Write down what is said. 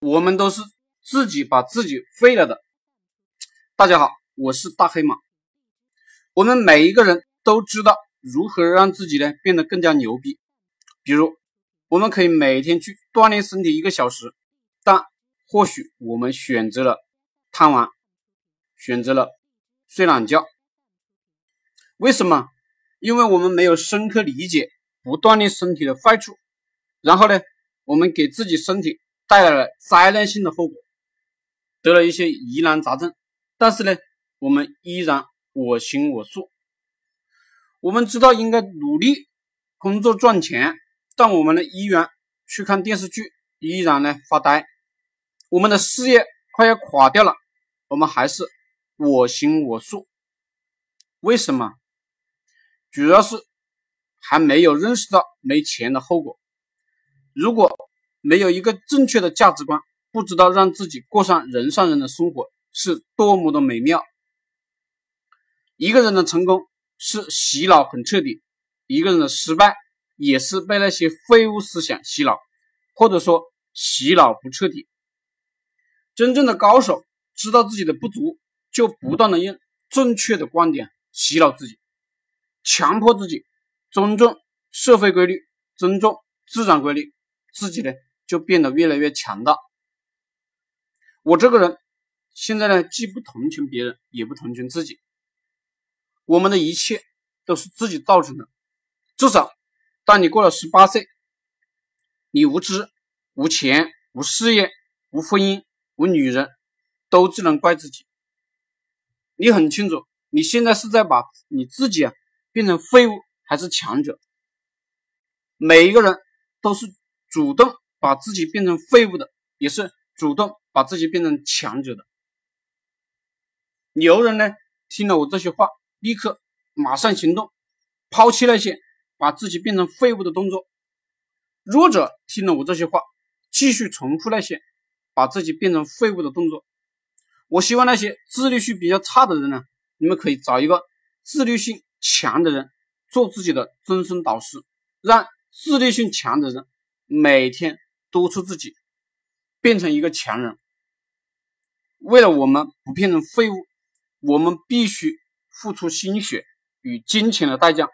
我们都是自己把自己废了的。大家好，我是大黑马。我们每一个人都知道如何让自己呢变得更加牛逼。比如，我们可以每天去锻炼身体一个小时，但或许我们选择了贪玩，选择了睡懒觉。为什么？因为我们没有深刻理解不锻炼身体的坏处，然后呢，我们给自己身体。带来了灾难性的后果，得了一些疑难杂症，但是呢，我们依然我行我素。我们知道应该努力工作赚钱，但我们呢依然去看电视剧，依然呢发呆。我们的事业快要垮掉了，我们还是我行我素。为什么？主要是还没有认识到没钱的后果。如果没有一个正确的价值观，不知道让自己过上人上人的生活是多么的美妙。一个人的成功是洗脑很彻底，一个人的失败也是被那些废物思想洗脑，或者说洗脑不彻底。真正的高手知道自己的不足，就不断的用正确的观点洗脑自己，强迫自己尊重社会规律，尊重自然规律，自己呢？就变得越来越强大。我这个人现在呢，既不同情别人，也不同情自己。我们的一切都是自己造成的。至少，当你过了十八岁，你无知、无钱、无事业、无婚姻、无女人，都只能怪自己。你很清楚，你现在是在把你自己啊变成废物，还是强者？每一个人都是主动。把自己变成废物的，也是主动把自己变成强者的。牛人呢，听了我这些话，立刻马上行动，抛弃那些把自己变成废物的动作。弱者听了我这些话，继续重复那些把自己变成废物的动作。我希望那些自律性比较差的人呢，你们可以找一个自律性强的人做自己的终身导师，让自律性强的人每天。督促自己变成一个强人。为了我们不变成废物，我们必须付出心血与金钱的代价。